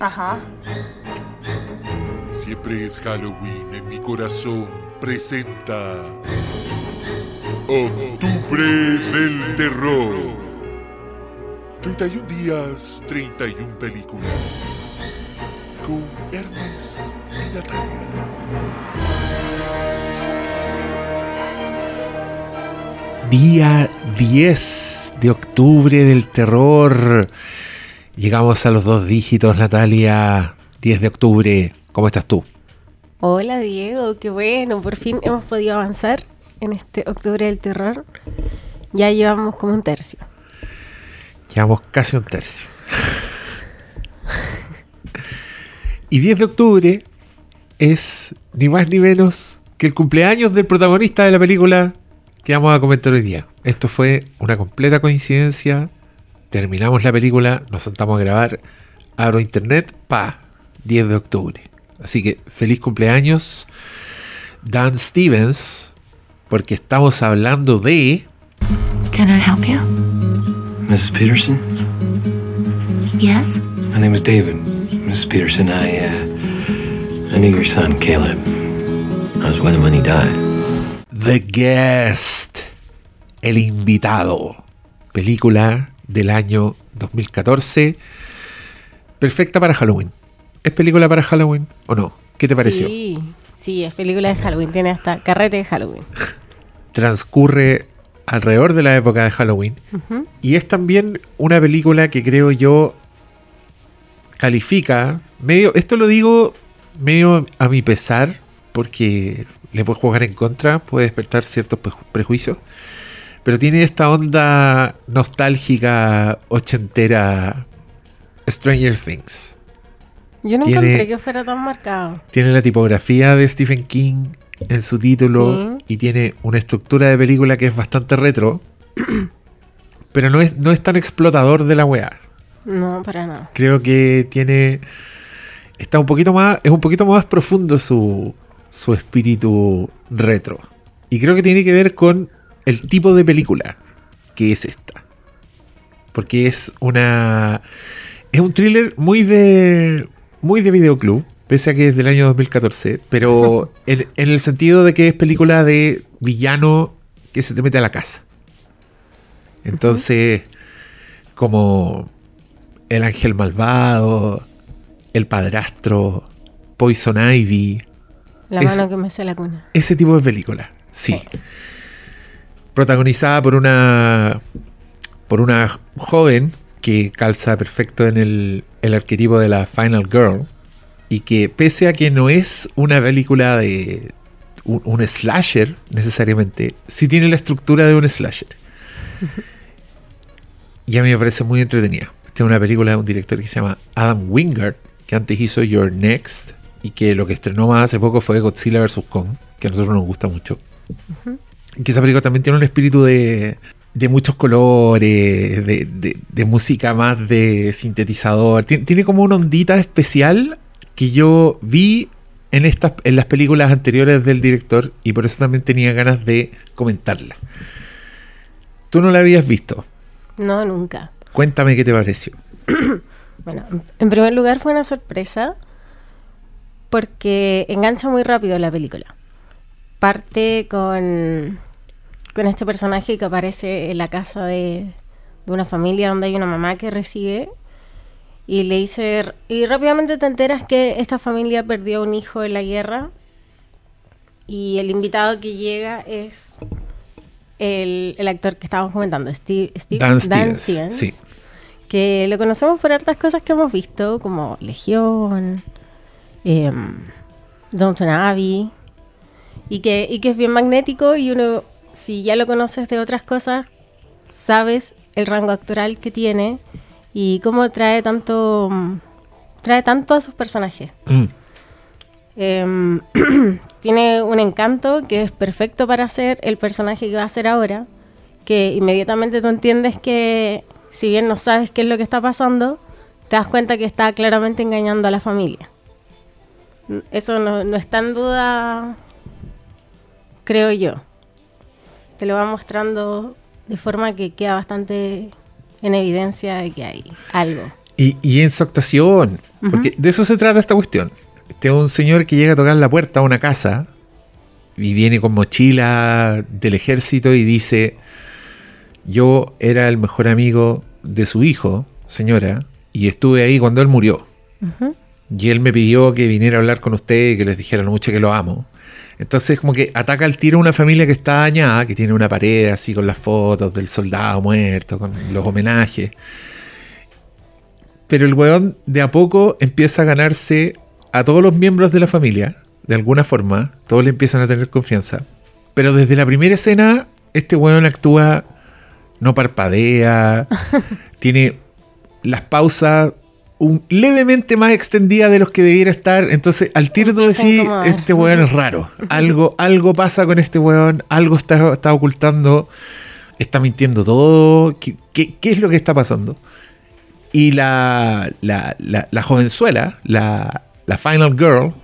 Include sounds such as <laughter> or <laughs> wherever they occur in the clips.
Ajá. Siempre es Halloween en mi corazón. Presenta. Octubre del Terror. 31 días, 31 películas. Con Hermes y Natalia. Día 10 de octubre del terror. Llegamos a los dos dígitos, Natalia. 10 de octubre. ¿Cómo estás tú? Hola Diego, qué bueno, por fin hemos podido avanzar en este octubre del terror. Ya llevamos como un tercio. Llevamos casi un tercio. y 10 de octubre es ni más ni menos que el cumpleaños del protagonista de la película que vamos a comentar hoy día. Esto fue una completa coincidencia. Terminamos la película, nos sentamos a grabar, abro internet, pa, 10 de octubre. Así que feliz cumpleaños, Dan Stevens, porque estamos hablando de... Can I help you? Mrs. Peterson? Yes? My name is David. Mrs. Peterson, I, uh, I knew your son, Caleb. I was with him when he died. The Guest, El Invitado, película del año 2014, perfecta para Halloween. ¿Es película para Halloween o no? ¿Qué te pareció? Sí, sí, es película de Halloween, tiene hasta carrete de Halloween. <laughs> Transcurre alrededor de la época de Halloween y es también una película que creo yo califica medio, esto lo digo medio a mi pesar porque le puede jugar en contra, puede despertar ciertos preju- prejuicios, pero tiene esta onda nostálgica ochentera Stranger Things. Yo no Tiene- encontré que fuera tan marcado. Tiene la tipografía de Stephen King en su título Sí. y tiene una estructura de película que es bastante retro, <clears throat> pero no es, no es tan explotador de la weá. No, para nada. Creo que tiene. Está un poquito más. Es un poquito más profundo su, su espíritu retro. Y creo que tiene que ver con el tipo de película que es esta. Porque es una. Es un thriller muy de. Muy de videoclub. Pese a que es del año 2014. Pero <laughs> en, en el sentido de que es película de villano que se te mete a la casa. Entonces. Como el ángel malvado, el padrastro, Poison Ivy, La Es- mano que me hace la cuna. ese tipo de película, sí. Sí. Protagonizada por una por una joven que calza perfecto en el, el arquetipo de la Final Girl y que pese a que no es una película de un, slasher necesariamente, sí tiene la estructura de un slasher. Y a mí me parece muy entretenida. Esta es una película de un director que se llama Adam Wingard, que antes hizo Your Next y que lo que estrenó más hace poco fue Godzilla vs. Kong, que a nosotros nos gusta mucho. Y que esa película también tiene un espíritu de, de muchos colores, de, de- de música más de sintetizador. Tien- Tiene, como una ondita especial que yo vi en, estas, en las películas anteriores del director y por eso también tenía ganas de comentarla. Tú no la habías visto. No, nunca. Cuéntame qué te pareció. <clears throat> Bueno, en- en primer lugar fue una sorpresa porque engancha muy rápido la película. Parte con, con este personaje que aparece en la casa de, de una familia donde hay una mamá que recibe y le dice y rápidamente te enteras que esta familia perdió un hijo en la guerra y el invitado que llega es el, el actor que estábamos comentando, Steve, Steve- Dan Stevens. Stevens Sí. que lo conocemos por hartas cosas que hemos visto, como Legión, eh, Downton Abbey, y que, y que es bien magnético y uno, si ya lo conoces de otras cosas, sabes el rango actoral que tiene y cómo trae tanto, mm, trae tanto a sus personajes. Mm. Em, <clears throat> tiene un encanto que es perfecto para ser el personaje que va a ser ahora, que inmediatamente tú entiendes que si bien no sabes qué es lo que está pasando, te das cuenta que está claramente engañando a la familia. Eso no, no está en duda, creo yo. Te lo va mostrando de forma que queda bastante en evidencia de que hay algo. Y, y en su actuación, porque de eso se trata esta cuestión. Este es un señor que llega a tocar la puerta a una casa y viene con mochila del ejército y dice, yo era el mejor amigo de su hijo, señora, y estuve ahí cuando él murió. Y él me pidió que viniera a hablar con usted y que les dijera lo mucho que lo amo. Entonces como que ataca al tiro a una familia que está dañada, que tiene una pared así con las fotos del soldado muerto, con los homenajes. Pero el weón de a poco empieza a ganarse a todos los miembros de la familia, de alguna forma, todos le empiezan a tener confianza. Pero desde la primera escena, este weón actúa, no parpadea, <laughs> tiene las pausas un, levemente más extendidas de los que debiera estar. Entonces, al tiro decís, incomodar. este weón es raro. Algo, algo pasa con este weón, algo está, está ocultando, está mintiendo todo. ¿Qué, qué, qué es lo que está pasando? Y la, la, la, la jovenzuela, la, la Final Girl,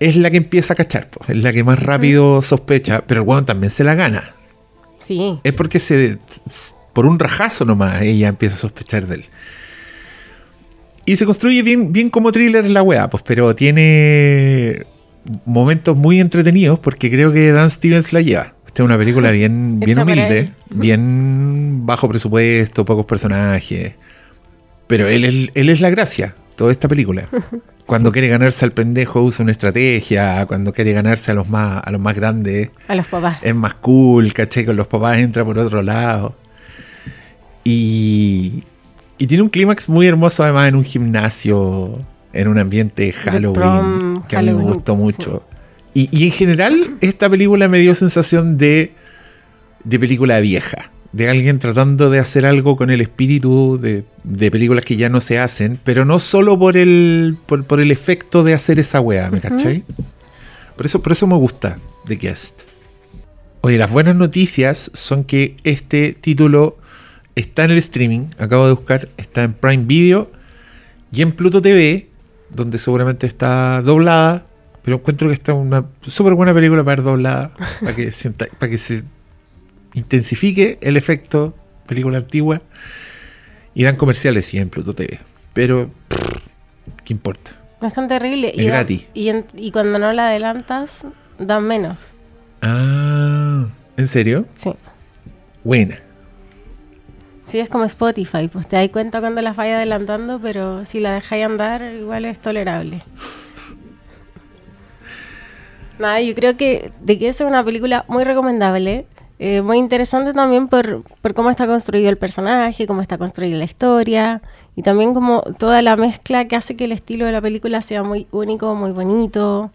es la que empieza a cachar, es la que más rápido sospecha, pero el weón también se la gana. Sí. Es porque se, por un rajazo nomás ella empieza a sospechar de él. Y se construye bien, bien como thriller la weá, pues, pero tiene momentos muy entretenidos porque creo que Dan Stevens la lleva. Esta es una película <laughs> bien, bien humilde, él. bien bajo presupuesto, pocos personajes. Pero él es, él es la gracia, toda esta película. <laughs> Cuando quiere ganarse al pendejo usa una estrategia, cuando quiere ganarse a los más, a los más grandes A los papás. es más cool, ¿cachai? Con los papás entra por otro lado. Y, y tiene un clímax muy hermoso además en un gimnasio, en un ambiente Halloween, prom, que a mí me gustó mucho. Y, y en general esta película me dio sensación de, de película vieja, de alguien tratando de hacer algo con el espíritu de, de películas que ya no se hacen, pero no solo por el, por, por el efecto de hacer esa wea, ¿me cachai? Por eso, por eso me gusta The Guest. Oye, las buenas noticias son que este título está en el streaming, acabo de buscar, está en Prime Video y en Pluto TV, donde seguramente está doblada, pero encuentro que está una súper buena película para ver doblada, para que, <laughs> sienta- para que se intensifique el efecto película antigua y dan comerciales sí en Pluto TV. Pero, pff, ¿qué importa? Tan terrible. Es y, da- gratis. y, en- y cuando no la adelantas, dan menos. Ah, ¿en serio? Sí. Buena. Sí, es como Spotify, pues te das cuenta cuando la vaya adelantando, pero si la dejáis andar, igual es tolerable. <laughs> Nada, yo creo que de que es una película muy recomendable, eh, muy interesante también por, por cómo está construido el personaje, cómo está construida la historia, y también como toda la mezcla que hace que el estilo de la película sea muy único, muy bonito,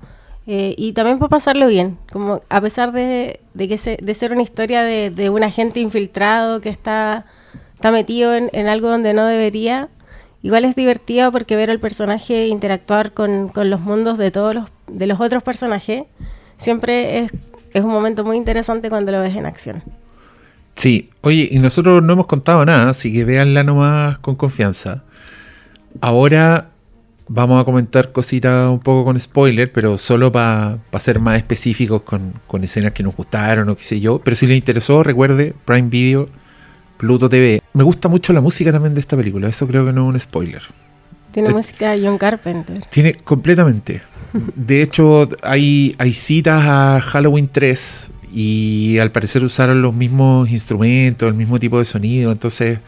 eh, y también para pasarlo bien, como a pesar de, de que se- de ser una historia de, de un agente infiltrado que está, está metido en, algo donde no debería, igual es divertido porque ver al personaje interactuar con, los mundos de todos los, de los otros personajes siempre es, un momento muy interesante cuando lo ves en acción. Sí, oye, y nosotros no hemos contado nada, así que véanla nomás con confianza. Ahora vamos a comentar cositas un poco con spoiler, pero solo para ser más específicos con escenas que nos gustaron o qué sé yo. Pero si les interesó, recuerde, Prime Video, Pluto TV. Me gusta mucho la música también de esta película, eso creo que no es un spoiler. Tiene Eh, música de John Carpenter. Tiene completamente. De hecho, hay, hay citas a Halloween 3 y al parecer usaron los mismos instrumentos, el mismo tipo de sonido. Entonces,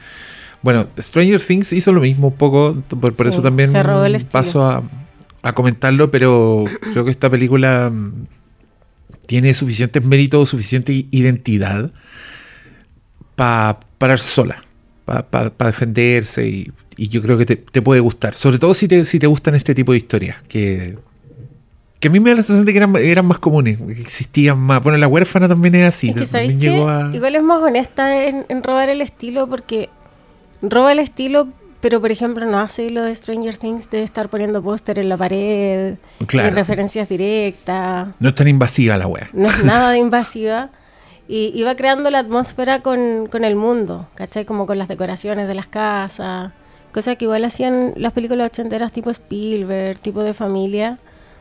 bueno, Stranger Things hizo lo mismo un poco, por, por Sí, eso también paso a, a comentarlo, pero creo que esta película mm, tiene suficientes méritos, suficiente identidad para parar sola, para defenderse y, y yo creo que te, te puede gustar. Sobre todo si te, si te gustan este tipo de historias, que, que a mí me da la sensación de que eran, eran más comunes, que existían más. Bueno, la huérfana también es así, Es que llegó a... igual es más honesta en, en robar el estilo porque roba el estilo, pero por ejemplo no hace lo de Stranger Things de estar poniendo póster en la pared Claro. y referencias directas. No es tan invasiva la wea. no es nada de invasiva. <laughs> Y, y va creando la atmósfera con, con el mundo, ¿cachai? Como con las decoraciones de las casas, cosas que igual hacían las películas ochenteras tipo Spielberg, tipo de familia,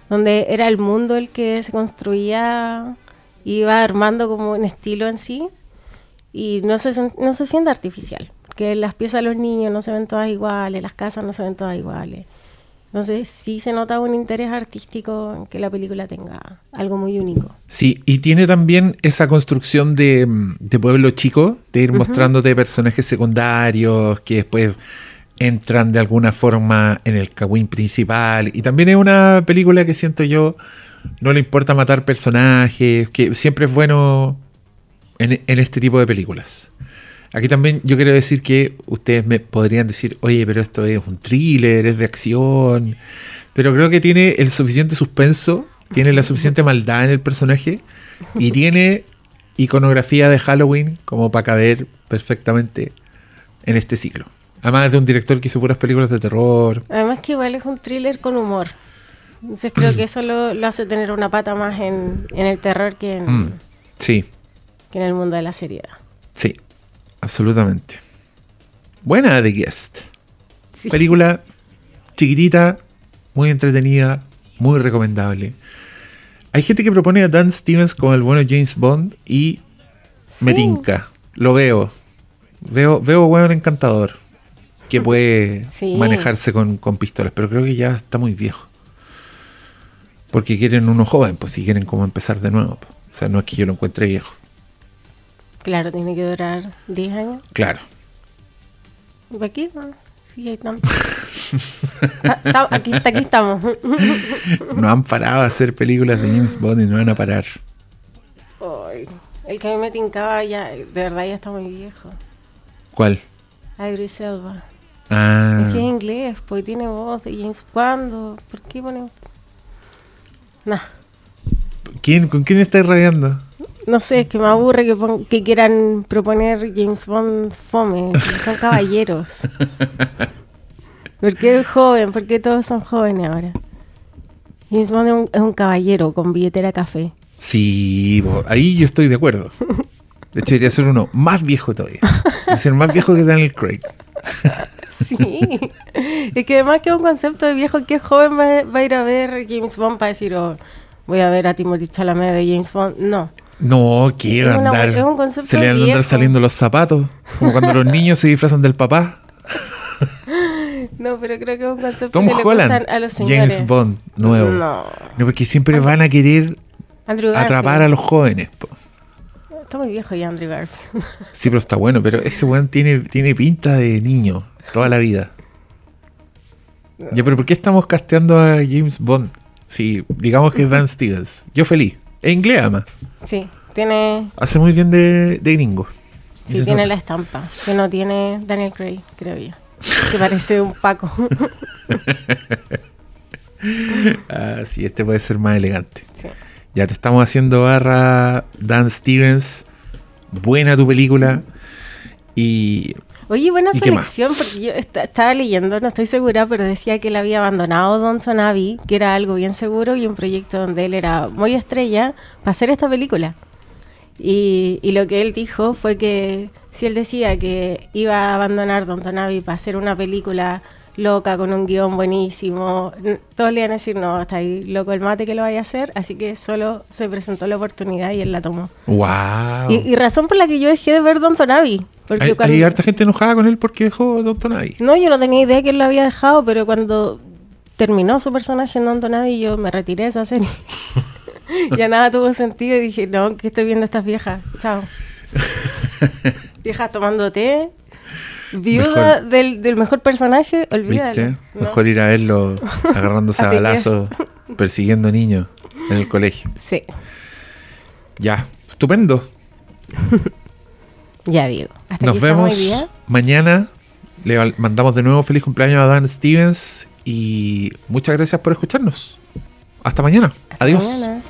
donde era el mundo el que se construía, iba armando como un estilo en sí, y no se, no se siente artificial, porque las piezas de los niños no se ven todas iguales, las casas no se ven todas iguales. Entonces sí se nota un interés artístico en que la película tenga algo muy único. Sí, y tiene también esa construcción de, mm, de pueblo chico, de ir mostrándote personajes secundarios que después entran de alguna forma en el cagüín principal. Y también es una película que siento yo, no le importa matar personajes, que siempre es bueno en, en este tipo de películas. Aquí también yo quiero decir que ustedes me podrían decir, oye, pero esto es un thriller, es de acción. Pero creo que tiene el suficiente suspenso, tiene la suficiente maldad en el personaje y <laughs> tiene iconografía de Halloween como para caber perfectamente en este ciclo. Además es de un director que hizo puras películas de terror. Además que igual es un thriller con humor. Entonces creo que eso lo, lo hace tener una pata más en, en el terror que en, Mm, sí, que en el mundo de la seriedad. sí, absolutamente. Buena The Guest. Sí. Película chiquitita, muy entretenida, muy recomendable. Hay gente que propone a Dan Stevens como el bueno James Bond y me Sí. tinca. Lo veo. Veo, veo weón encantador. Que puede Sí. manejarse con, con pistolas. Pero creo que ya está muy viejo. Porque quieren uno joven, pues si quieren como empezar de nuevo. O sea, no es que yo lo encuentre viejo. Claro, tiene que durar 10 años. Claro. ¿Y qué? No, Sí, ahí estamos. <laughs> Ta- ta- aquí, aquí estamos. No han parado a hacer películas de James Bond y no van a parar. Ay, el que a mí me tincaba ya, de verdad ya está muy viejo. ¿Cuál? Idris Elba. Ah, Es que es inglés, porque tiene voz de James ¿Cuándo? ¿Por qué ponen...? Nah, ¿quién, ¿con quién estáis rabiando? No sé, es que me aburre que, pon- que quieran proponer James Bond fome. Son caballeros. <laughs> ¿Por qué joven? ¿Por qué todos son jóvenes ahora? James Bond es un, es un caballero con billetera café. Sí, bo- ahí yo estoy de acuerdo. <laughs> De hecho, debería ser uno más viejo todavía. Debería ser más viejo que Daniel Craig. <laughs> Sí. es que además que es un concepto de viejo que joven va, va a ir a ver James Bond para decir, oh, voy a ver a Timothy Chalamet de James Bond. No. No, que va a andar. es un concepto Se le van a andar saliendo los zapatos. Como cuando los <laughs> niños se disfrazan del papá. No, pero creo que es un concepto Tom que le Holland, gustan a los señores. James Bond, nuevo. No. No, porque siempre van a querer Andrew atrapar a los jóvenes. po. Está muy viejo ya Andrew Garfield. <laughs> Sí, pero está bueno. Pero ese weón tiene, tiene pinta de niño toda la vida. Ya, pero ¿por qué estamos casteando a James Bond? Si digamos que es <laughs> Dan Stevens. Yo feliz. Es inglés, además. sí, tiene, Hace muy bien de, de gringo. sí, tiene nota. la estampa. Que no tiene Daniel Craig, creo yo. Que parece un Paco. <laughs> Ah, sí, este puede ser más elegante. sí. Ya te estamos haciendo barra Dan Stevens. Buena tu película. Y Oye, buena selección, porque yo esta- estaba leyendo, no estoy segura, pero decía que él había abandonado Downton Abbey, que era algo bien seguro y un proyecto donde él era muy estrella para hacer esta película. Y, y lo que él dijo fue que si él decía que iba a abandonar Downton Abbey para hacer una película loca con un guion buenísimo, todos le iban a decir, no, está ahí loco el mate que lo vaya a hacer, así que solo se presentó la oportunidad y él la tomó. wow. Y, y razón por la que yo dejé de ver Abbey. Porque hay, cuando- hay harta gente enojada con él porque dejó Doctor Abbey. no, yo no tenía idea que él lo había dejado, pero cuando terminó su personaje en Downton Abbey, yo me retiré de esa serie. <laughs> ya nada tuvo sentido y dije, no, que estoy viendo a estas viejas. Chao. <laughs> viejas tomando té. Viuda Mejor- del, del mejor personaje, olvídalo. Mejor ir a verlo agarrándose <laughs> a balazos, persiguiendo niños en el colegio. Sí, Ya, estupendo. <laughs> ya digo. Hasta Nos vemos mañana. Le mandamos de nuevo feliz cumpleaños a Dan Stevens y muchas gracias por escucharnos. Hasta mañana. Hasta Adiós. mañana.